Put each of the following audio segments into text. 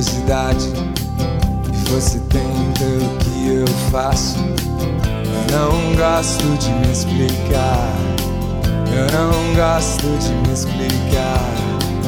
Curiosidade você tem pelo que eu faço. Não gosto de me explicar. Eu não gosto de me explicar.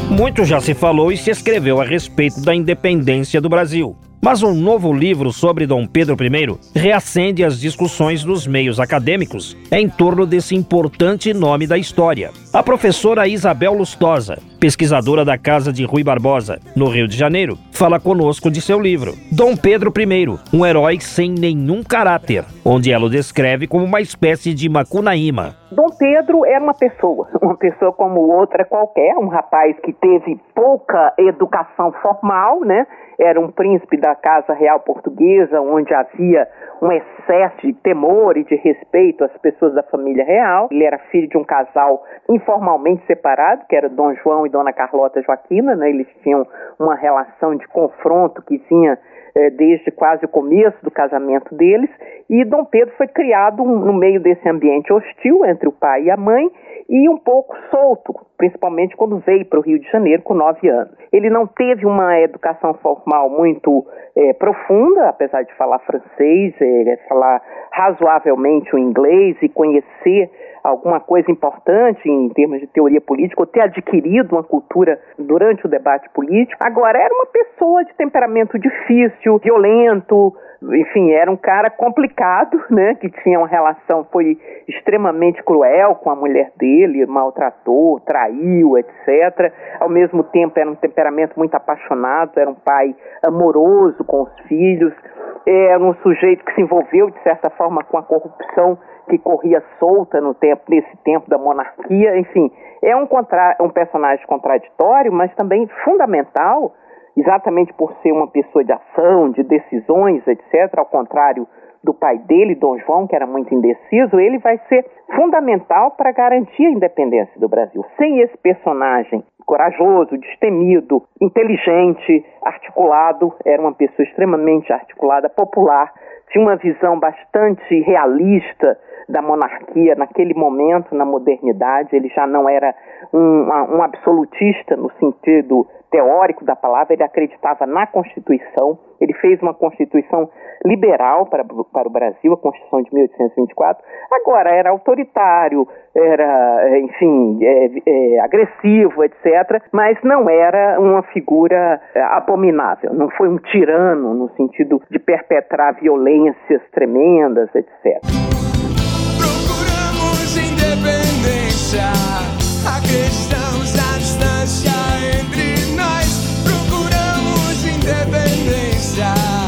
Muito já se falou e se escreveu a respeito da independência do Brasil. Mas um novo livro sobre Dom Pedro I reacende as discussões nos meios acadêmicos em torno desse importante nome da história. A professora Isabel Lustosa, pesquisadora da Casa de Rui Barbosa, no Rio de Janeiro, fala conosco de seu livro, Dom Pedro I, um herói sem nenhum caráter, onde ela o descreve como uma espécie de Macunaíma. Dom Pedro era uma pessoa, uma pessoa como outra qualquer, um rapaz que teve pouca educação formal, né? Era um príncipe da Casa Real Portuguesa, onde havia um excesso de temor e de respeito às pessoas da família real. Ele era filho de um casal informalmente separado, que era Dom João e Dona Carlota Joaquina, né? Eles tinham uma relação de confronto que vinha eh, desde quase o começo do casamento deles, e Dom Pedro foi criado no meio desse ambiente hostil entre o pai e a mãe e um pouco solto, principalmente quando veio para o Rio de Janeiro com nove anos. Ele não teve uma educação formal muito eh, profunda, apesar de falar francês, eh, falar razoavelmente o inglês e conhecer alguma coisa importante em termos de teoria política, ou ter adquirido uma cultura durante o debate político. Agora, era uma pessoa de temperamento difícil, violento, enfim, era um cara complicado, né? Que tinha uma relação, foi extremamente cruel com a mulher dele, maltratou, traiu, etc. Ao mesmo tempo, era um temperamento muito apaixonado, era um pai amoroso com os filhos, era um sujeito que se envolveu, de certa forma, com a corrupção que corria solta no tempo, nesse tempo da monarquia, enfim, é um, contra, um personagem contraditório, mas também fundamental, exatamente por ser uma pessoa de ação, de decisões, etc., ao contrário do pai dele, Dom João, que era muito indeciso, ele vai ser fundamental para garantir a independência do Brasil. Sem esse personagem corajoso, destemido, inteligente, articulado, era uma pessoa extremamente articulada, popular, tinha uma visão bastante realista da monarquia naquele momento, na modernidade. Ele já não era um, um absolutista no sentido teórico da palavra, ele acreditava na Constituição. Ele fez uma Constituição liberal para, para o Brasil, a Constituição de 1824. Agora, era autoritário, era, enfim, é, é, agressivo, etc., mas não era uma figura abominável, não foi um tirano no sentido de perpetrar violências tremendas, etc independência. Acreditamos na.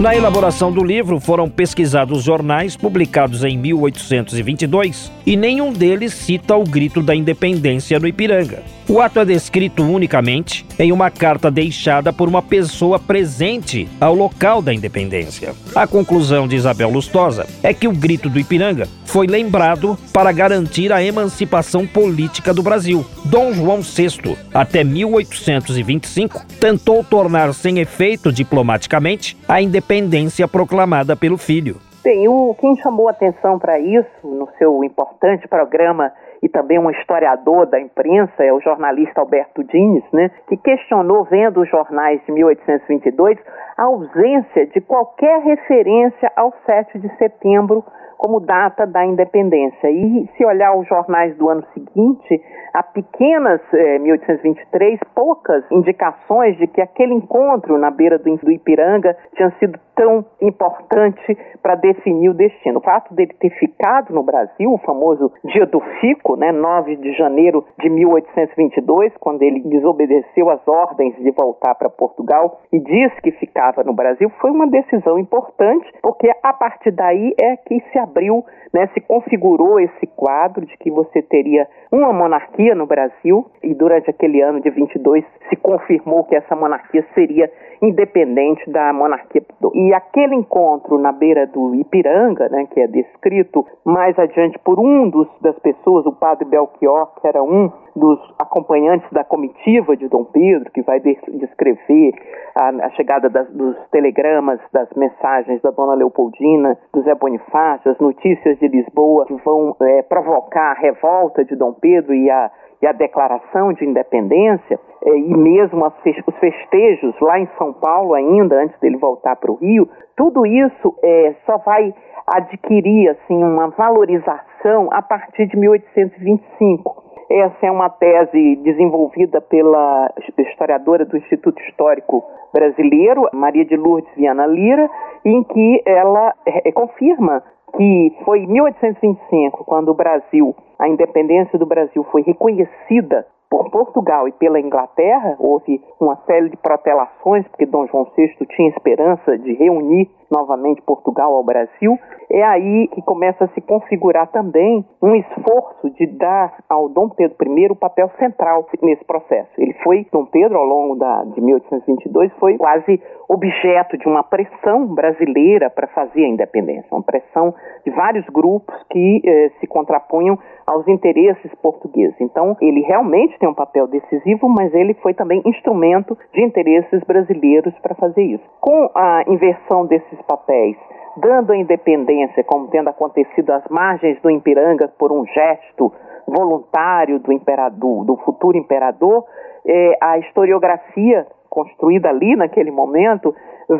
Na elaboração do livro foram pesquisados jornais publicados em 1822 e nenhum deles cita o grito da independência no Ipiranga. O ato é descrito unicamente em uma carta deixada por uma pessoa presente ao local da independência. A conclusão de Isabel Lustosa é que o grito do Ipiranga foi lembrado para garantir a emancipação política do Brasil. Dom João VI, até 1825, tentou tornar sem efeito diplomaticamente a independência proclamada pelo filho. Bem, o, quem chamou atenção para isso no seu importante programa e também um historiador da imprensa, é o jornalista Alberto Dines, né, que questionou, vendo os jornais de 1822, a ausência de qualquer referência ao 7 de setembro como data da independência. E se olhar os jornais do ano seguinte, há pequenas, eh, 1823, poucas indicações de que aquele encontro na beira do, do Ipiranga tinha sido tão importante para definir o destino. O fato dele ter ficado no Brasil, o famoso dia do fico, né, 9 de janeiro de 1822, quando ele desobedeceu às ordens de voltar para Portugal e disse que ficava no Brasil, foi uma decisão importante, porque a partir daí é que se abriu, né, se configurou esse quadro de que você teria uma monarquia no Brasil e durante aquele ano de 22 se confirmou que essa monarquia seria independente da monarquia. E aquele encontro na beira do Ipiranga, né, que é descrito mais adiante por um dos, das pessoas, o padre Belchior, que era um dos acompanhantes da comitiva de Dom Pedro, que vai descrever a, a chegada das, dos telegramas, das mensagens da Dona Leopoldina, do Zé Bonifácio, as notícias de Lisboa que vão é, provocar a revolta de Dom Pedro e a e a declaração de independência, é, e mesmo os festejos lá em São Paulo, ainda antes dele voltar para o Rio, tudo isso é, só vai adquirir assim, uma valorização a partir de 1825. Essa é uma tese desenvolvida pela historiadora do Instituto Histórico Brasileiro, Maria de Lourdes Viana Lira, em que ela é, confirma que foi em 1825, quando o Brasil, a independência do Brasil foi reconhecida por Portugal e pela Inglaterra, houve uma série de protelações, porque Dom João VI tinha esperança de reunir novamente Portugal ao Brasil, é aí que começa a se configurar também um esforço de dar ao Dom Pedro I o papel central nesse processo. Ele foi, Dom Pedro, ao longo da, de 1822, foi quase objeto de uma pressão brasileira para fazer a independência, uma pressão de vários grupos que eh, se contrapunham aos interesses portugueses. Então, ele realmente tem um papel decisivo, mas ele foi também instrumento de interesses brasileiros para fazer isso. Com a inversão desses papéis, dando a independência, como tendo acontecido às margens do Ipiranga por um gesto voluntário do imperador, do futuro imperador, eh, a historiografia construída ali naquele momento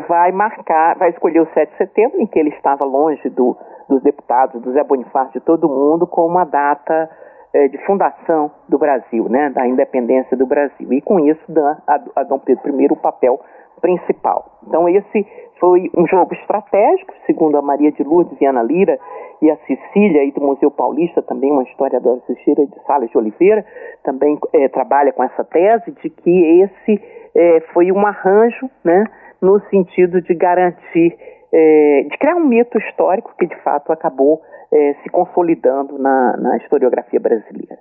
vai marcar, vai escolher o 7 de setembro, em que ele estava longe do, dos deputados, do Zé Bonifácio, de todo mundo, como uma data eh, de fundação do Brasil, né, da independência do Brasil. E com isso dá a, a Dom Pedro I o papel principal. Então esse foi um jogo estratégico, segundo a Maria de Lourdes Viana Lira e a Cecília e do Museu Paulista, também uma historiadora Cecília de Sales de Oliveira, também eh, trabalha com essa tese de que esse eh, foi um arranjo, né, no sentido de garantir, é, de criar um mito histórico que de fato acabou é, se consolidando na, na historiografia brasileira.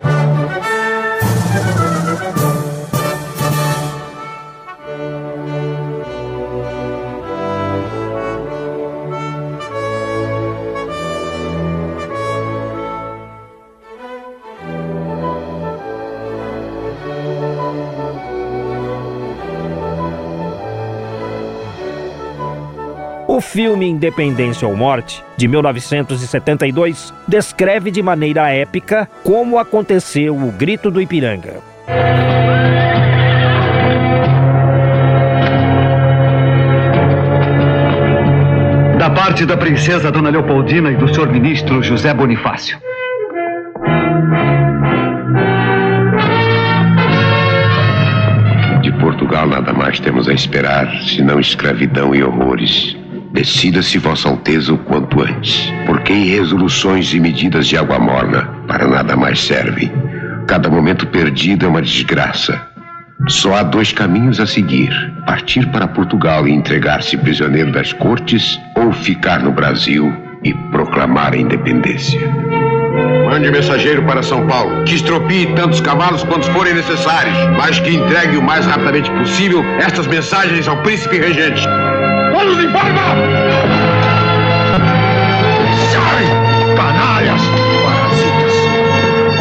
O filme Independência ou Morte, de 1972, descreve de maneira épica como aconteceu o Grito do Ipiranga. Da parte da princesa Dona Leopoldina e do senhor ministro José Bonifácio. De Portugal nada mais temos a esperar, senão escravidão e horrores. Decida-se, Vossa Alteza, o quanto antes, porque em resoluções e medidas de água morna para nada mais servem. Cada momento perdido é uma desgraça. Só há dois caminhos a seguir: partir para Portugal e entregar-se prisioneiro das cortes, ou ficar no Brasil e proclamar a independência. Mande mensageiro para São Paulo, que estropie tantos cavalos quantos forem necessários, mas que entregue o mais rapidamente possível estas mensagens ao príncipe regente. Todos em forma! Sai! Canalhas! Parasitas!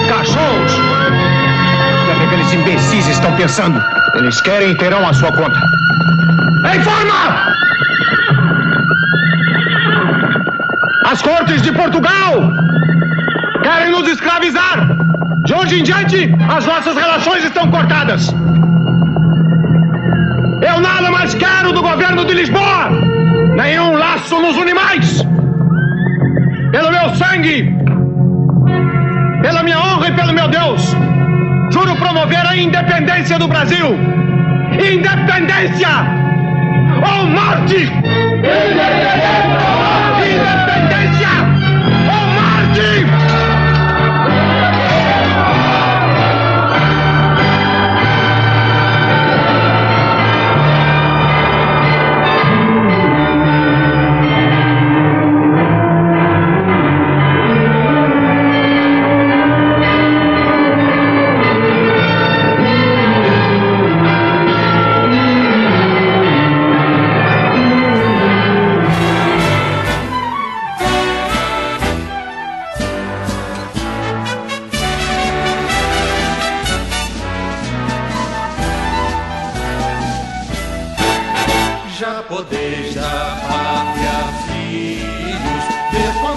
Cachorros! O que aqueles imbecis estão pensando? Eles querem e terão a sua conta. Em forma! As cortes de Portugal querem nos escravizar! De hoje em diante, as nossas relações estão cortadas! Eu nada mais quero do governo de Lisboa! Nenhum laço nos une mais! Pelo meu sangue! Pela minha honra e pelo meu Deus! Juro promover a independência do Brasil! Independência! Ou morte! Independência!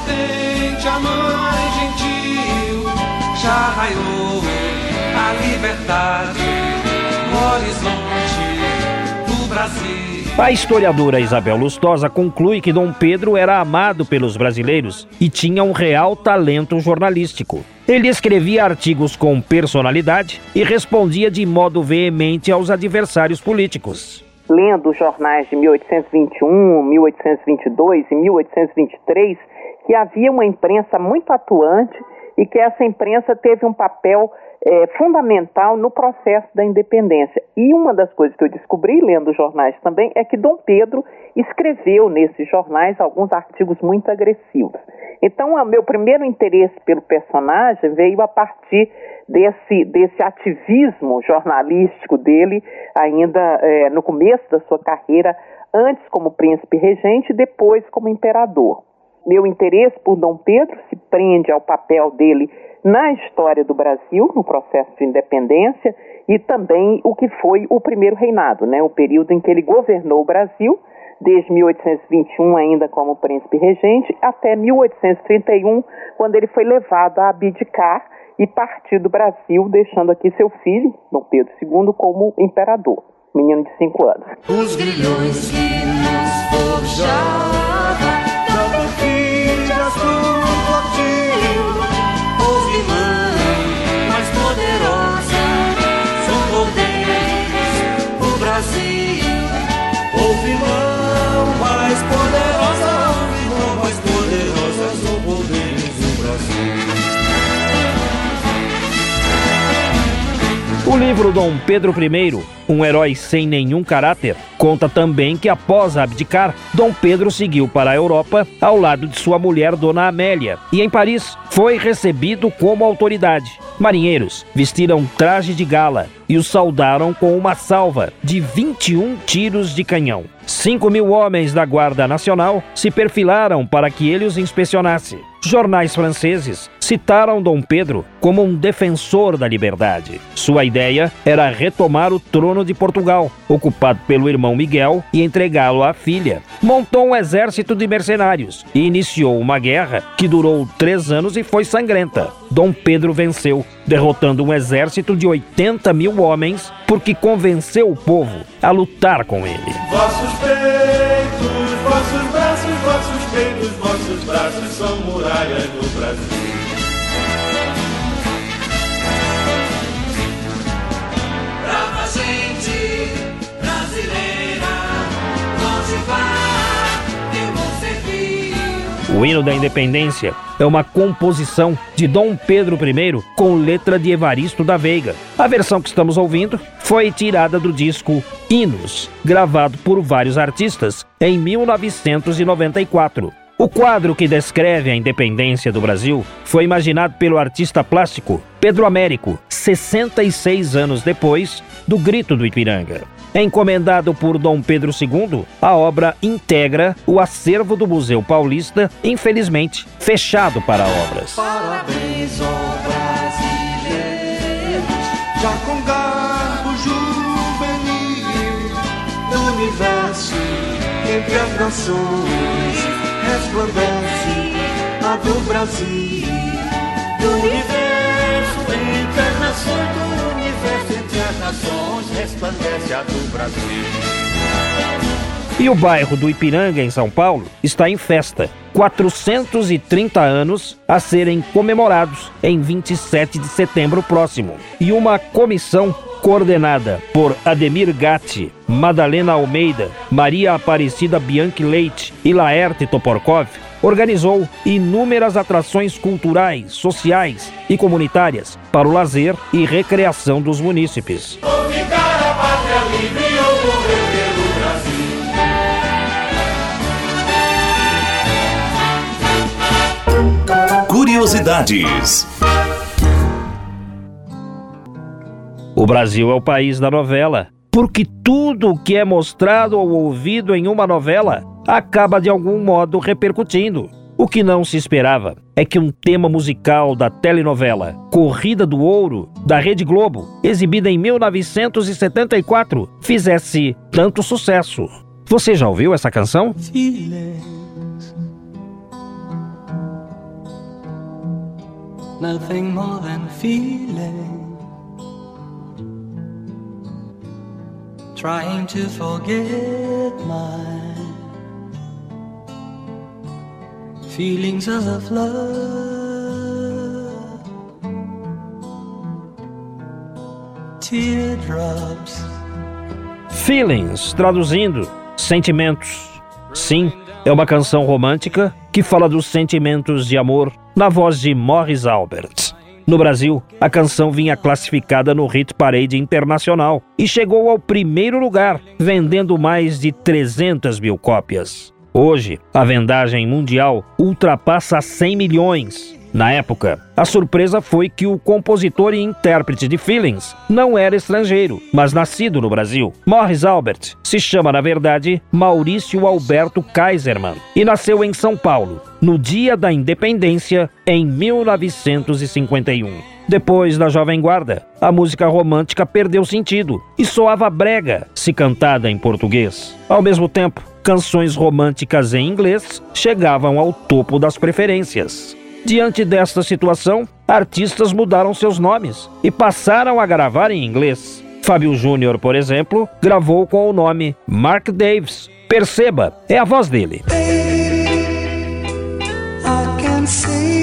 Gente, a mãe gentil, já raiou a liberdade no horizonte do Brasil. A historiadora Isabel Lustosa conclui que Dom Pedro era amado pelos brasileiros e tinha um real talento jornalístico. Ele escrevia artigos com personalidade e respondia de modo veemente aos adversários políticos. Lendo os jornais de 1821, 1822 e 1823, que havia uma imprensa muito atuante e que essa imprensa teve um papel é, fundamental no processo da independência. E uma das coisas que eu descobri lendo jornais também é que Dom Pedro escreveu nesses jornais alguns artigos muito agressivos. Então, o meu primeiro interesse pelo personagem veio a partir desse, desse ativismo jornalístico dele, ainda é, no começo da sua carreira, antes como príncipe regente e depois como imperador. Meu interesse por Dom Pedro se prende ao papel dele na história do Brasil, no processo de independência, e também o que foi o primeiro reinado, né, o período em que ele governou o Brasil, desde 1821 ainda como príncipe regente, até 1831, quando ele foi levado a abdicar e partir do Brasil, deixando aqui seu filho, Dom Pedro II, como imperador, menino de cinco anos. Os grilhões nos forjavam, livro Dom Pedro I, um herói sem nenhum caráter, conta também que após abdicar, Dom Pedro seguiu para a Europa ao lado de sua mulher Dona Amélia e em Paris foi recebido como autoridade. Marinheiros vestiram traje de gala e o saudaram com uma salva de 21 tiros de canhão. 5 mil homens da Guarda Nacional se perfilaram para que ele os inspecionasse. Jornais franceses citaram Dom Pedro como um defensor da liberdade. Sua ideia era retomar o trono de Portugal, ocupado pelo irmão Miguel, e entregá-lo à filha. Montou um exército de mercenários e iniciou uma guerra que durou três anos e foi sangrenta. Dom Pedro venceu, derrotando um exército de 80 mil homens, porque convenceu o povo a lutar com ele. Vossos peitos, vossos braços, vossos peitos, vossos braços são muralhas do Brasil. O hino da independência é uma composição de Dom Pedro I com letra de Evaristo da Veiga. A versão que estamos ouvindo foi tirada do disco Hinos, gravado por vários artistas em 1994. O quadro que descreve a independência do Brasil foi imaginado pelo artista plástico Pedro Américo, 66 anos depois do Grito do Ipiranga. Encomendado por Dom Pedro II, a obra integra o acervo do Museu Paulista, infelizmente fechado para obras. Parabéns, ó brasileiros, já com garbo juvenil do universo entre as nações resplandece a do Brasil. Do universo nações resplandece a do Brasil. E o bairro do Ipiranga, em São Paulo, está em festa. 430 anos a serem comemorados em 27 de setembro próximo. E uma comissão coordenada por Ademir Gatti, Madalena Almeida, Maria Aparecida Bianchi Leite e Laerte Toporkov, organizou inúmeras atrações culturais, sociais e comunitárias para o lazer e recreação dos munícipes. Curiosidades. O Brasil é o país da novela, porque tudo o que é mostrado ou ouvido em uma novela acaba de algum modo repercutindo. O que não se esperava é que um tema musical da telenovela Corrida do Ouro, da Rede Globo, exibida em 1974, fizesse tanto sucesso. Você já ouviu essa canção? Filhas, Trying to forget my feelings of love. Teardrops. Feelings, traduzindo, sentimentos. Sim, é uma canção romântica que fala dos sentimentos de amor na voz de Morris Albert. No Brasil, a canção vinha classificada no Hit Parade Internacional e chegou ao primeiro lugar, vendendo mais de 300 mil cópias. Hoje, a vendagem mundial ultrapassa 100 milhões na época, a surpresa foi que o compositor e intérprete de Feelings não era estrangeiro, mas nascido no Brasil. Morris Albert se chama, na verdade, Maurício Alberto Kaiserman e nasceu em São Paulo, no dia da independência, em 1951. Depois da Jovem Guarda, a música romântica perdeu sentido e soava brega se cantada em português. Ao mesmo tempo, canções românticas em inglês chegavam ao topo das preferências. Diante desta situação, artistas mudaram seus nomes e passaram a gravar em inglês. Fábio Júnior, por exemplo, gravou com o nome Mark Davis. Perceba, é a voz dele. Don't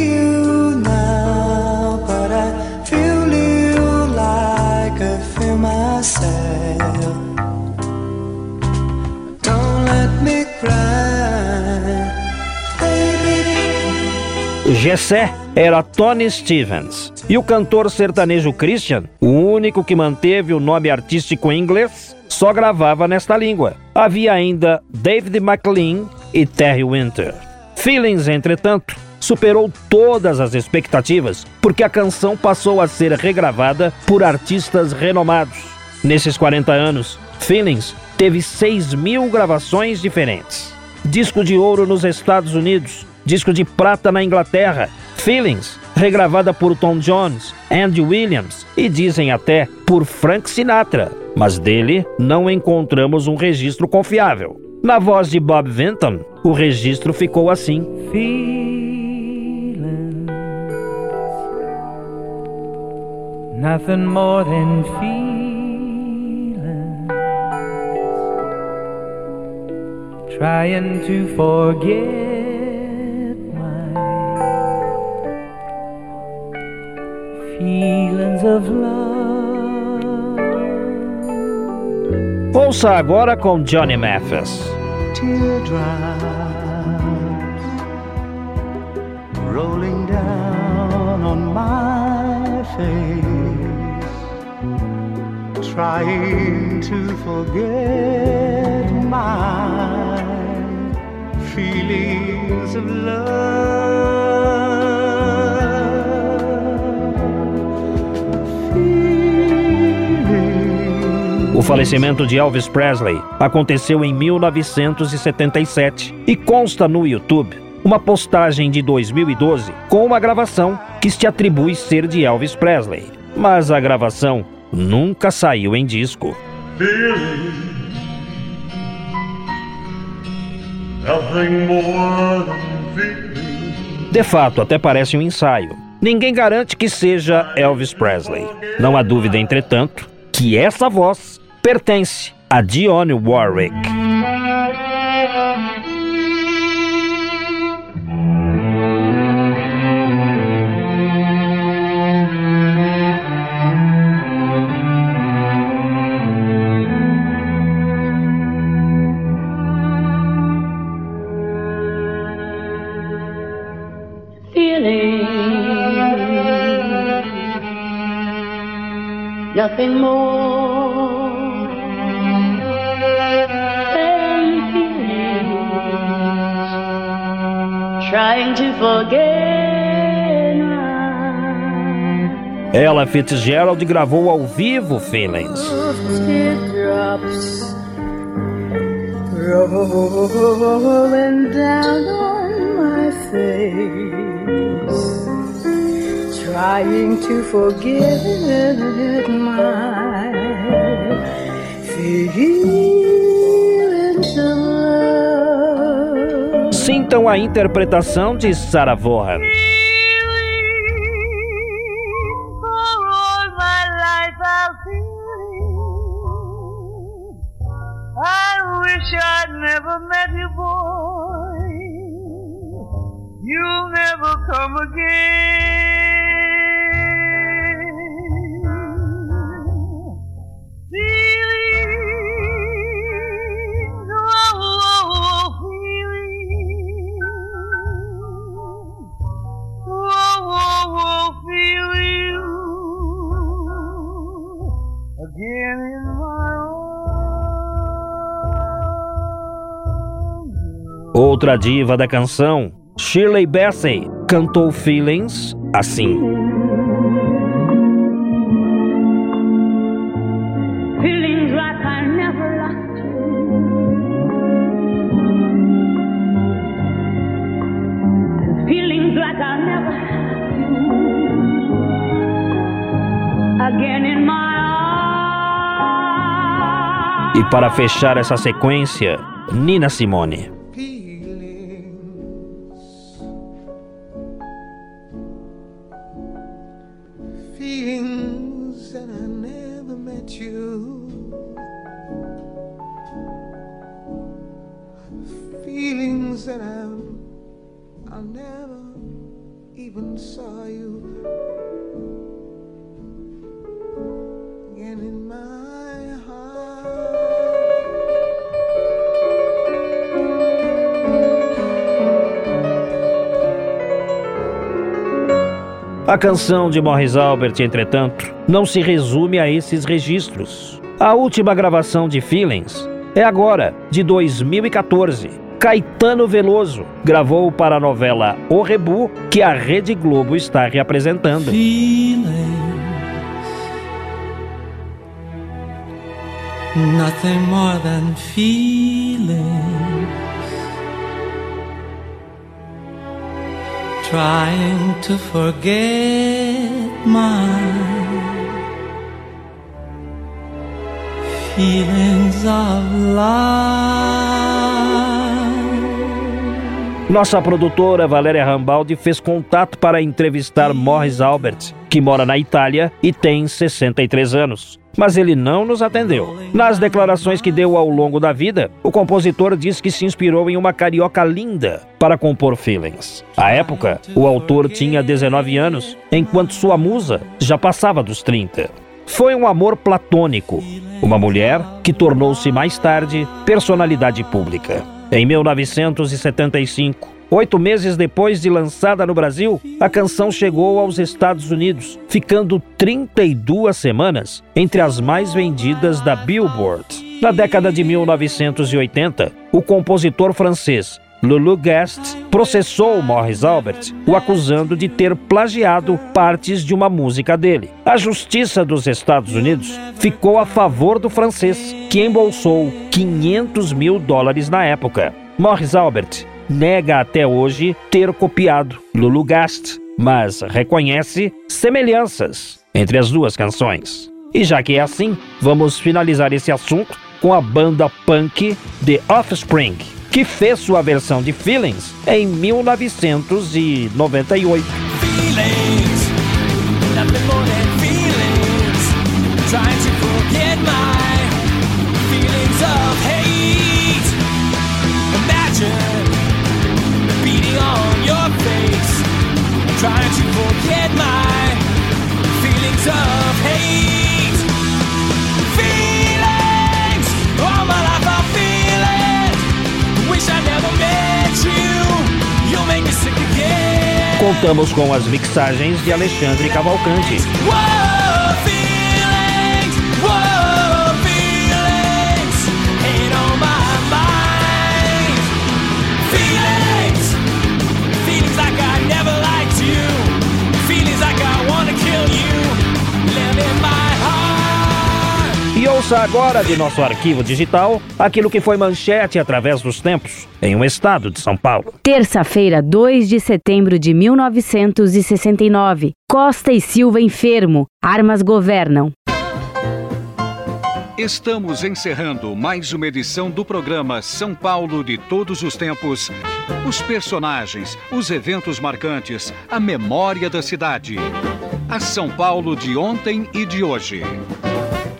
Gessé era Tony Stevens. E o cantor sertanejo Christian, o único que manteve o nome artístico em inglês, só gravava nesta língua. Havia ainda David McLean e Terry Winter. Feelings, entretanto, superou todas as expectativas, porque a canção passou a ser regravada por artistas renomados. Nesses 40 anos, Feelings teve 6 mil gravações diferentes. Disco de ouro nos Estados Unidos, disco de prata na Inglaterra, Feelings, regravada por Tom Jones, Andy Williams e dizem até por Frank Sinatra, mas dele não encontramos um registro confiável. Na voz de Bob Vinton, o registro ficou assim. Feelings, nothing more than feelings, trying to forget. Feelings of love. Ouça agora com Johnny Mathis. Teardrops rolling down on my face, trying to forget my feelings of love. Falecimento de Elvis Presley aconteceu em 1977 e consta no YouTube uma postagem de 2012 com uma gravação que se atribui ser de Elvis Presley. Mas a gravação nunca saiu em disco. De fato, até parece um ensaio. Ninguém garante que seja Elvis Presley. Não há dúvida, entretanto, que essa voz pertence a Dionne Warwick. Ella Fitzgerald gravou ao vivo Feelings. rolling down on my face, trying to forget my feelings of Sintam a interpretação de Sarah Vaughan. You'll never come again. Feelings, oh, oh, oh, feelings, oh, oh, oh, feelings, again in my Outra diva da canção, Shirley Bassey, cantou Feelings assim. Feelings like I never you. Feelings like I never had you. Again in my E para fechar essa sequência, Nina Simone. Feelings that I never met you. Feelings that I, I never even saw you. A canção de Morris Albert, entretanto, não se resume a esses registros. A última gravação de Feelings é agora, de 2014. Caetano Veloso gravou para a novela O Rebu, que a Rede Globo está reapresentando. Nothing more than feelings. Trying to forget my feelings of love. Nossa produtora Valéria Rambaldi fez contato para entrevistar Morris Albert, que mora na Itália e tem 63 anos. Mas ele não nos atendeu. Nas declarações que deu ao longo da vida, o compositor diz que se inspirou em uma carioca linda para compor Feelings. À época, o autor tinha 19 anos, enquanto sua musa já passava dos 30. Foi um amor platônico, uma mulher que tornou-se mais tarde personalidade pública. Em 1975, oito meses depois de lançada no Brasil, a canção chegou aos Estados Unidos, ficando 32 semanas entre as mais vendidas da Billboard. Na década de 1980, o compositor francês Lulu Guest processou Morris Albert, o acusando de ter plagiado partes de uma música dele. A Justiça dos Estados Unidos ficou a favor do francês, que embolsou 500 mil dólares na época. Morris Albert nega até hoje ter copiado Lulu Guest, mas reconhece semelhanças entre as duas canções. E já que é assim, vamos finalizar esse assunto com a banda punk The Offspring que fez sua versão de Feelings em 1998. Feelings, Trying to forget my feelings of hate. Feelings, all my life I'm feeling. Wish I never met you. You'll make me sick again. Contamos com as mixagens de Alexandre Cavalcante. Whoa, ouça agora de nosso arquivo digital aquilo que foi manchete através dos tempos em um estado de São Paulo. Terça-feira, 2 de setembro de 1969. Costa e Silva enfermo. Armas governam. Estamos encerrando mais uma edição do programa São Paulo de Todos os Tempos. Os personagens, os eventos marcantes, a memória da cidade. A São Paulo de ontem e de hoje.